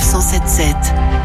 Sanef 177.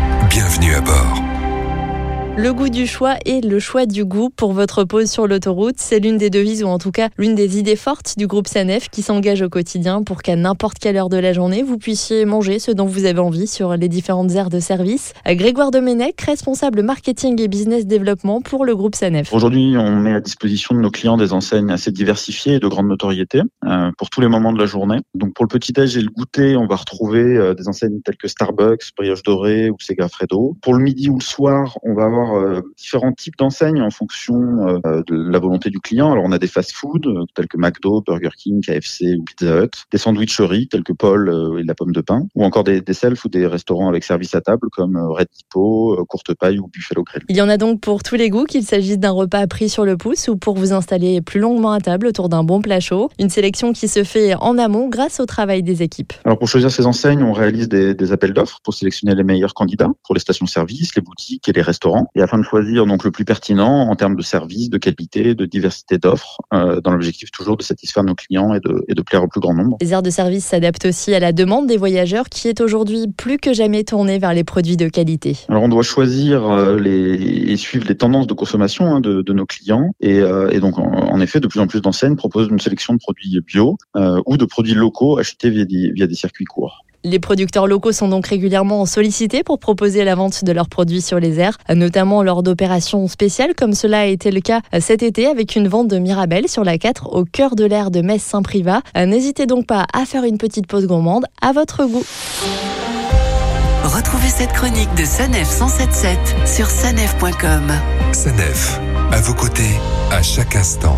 Le goût du choix et le choix du goût pour votre pause sur l'autoroute, c'est l'une des devises ou en tout cas l'une des idées fortes du groupe Sanef qui s'engage au quotidien pour qu'à n'importe quelle heure de la journée, vous puissiez manger ce dont vous avez envie sur les différentes aires de service. Grégoire Domenech, responsable marketing et business développement pour le groupe Sanef. Aujourd'hui, on met à disposition de nos clients des enseignes assez diversifiées et de grande notoriété euh, pour tous les moments de la journée. Donc pour le petit-déj et le goûter, on va retrouver euh, des enseignes telles que Starbucks, Brioche Dorée ou Segafredo. Pour le midi ou le soir, on va avoir euh, différents types d'enseignes en fonction euh, de la volonté du client. Alors on a des fast-food euh, tels que McDo, Burger King, KFC ou Pizza Hut, des sandwicheries tels que Paul et la pomme de pain, ou encore des, des self ou des restaurants avec service à table comme Red Depot, Courte Paille ou Buffalo Grill. Il y en a donc pour tous les goûts, qu'il s'agisse d'un repas pris sur le pouce ou pour vous installer plus longuement à table autour d'un bon plat chaud. Une sélection qui se fait en amont grâce au travail des équipes. Alors pour choisir ces enseignes, on réalise des, des appels d'offres pour sélectionner les meilleurs candidats pour les stations-service, les boutiques et les restaurants. Et afin de choisir donc le plus pertinent en termes de service, de qualité, de diversité d'offres, euh, dans l'objectif toujours de satisfaire nos clients et de, et de plaire au plus grand nombre. Les aires de service s'adaptent aussi à la demande des voyageurs qui est aujourd'hui plus que jamais tournée vers les produits de qualité. Alors on doit choisir euh, les, et suivre les tendances de consommation hein, de, de, nos clients et, euh, et donc en, en, effet de plus en plus d'enseignes proposent une sélection de produits bio euh, ou de produits locaux achetés via des, via des circuits courts. Les producteurs locaux sont donc régulièrement sollicités pour proposer la vente de leurs produits sur les airs, notamment lors d'opérations spéciales comme cela a été le cas cet été avec une vente de Mirabelle sur la 4 au cœur de l'air de Metz-Saint-Privat. N'hésitez donc pas à faire une petite pause gourmande à votre goût. Retrouvez cette chronique de Sanef 177 sur sanef.com. Sanef, à vos côtés, à chaque instant.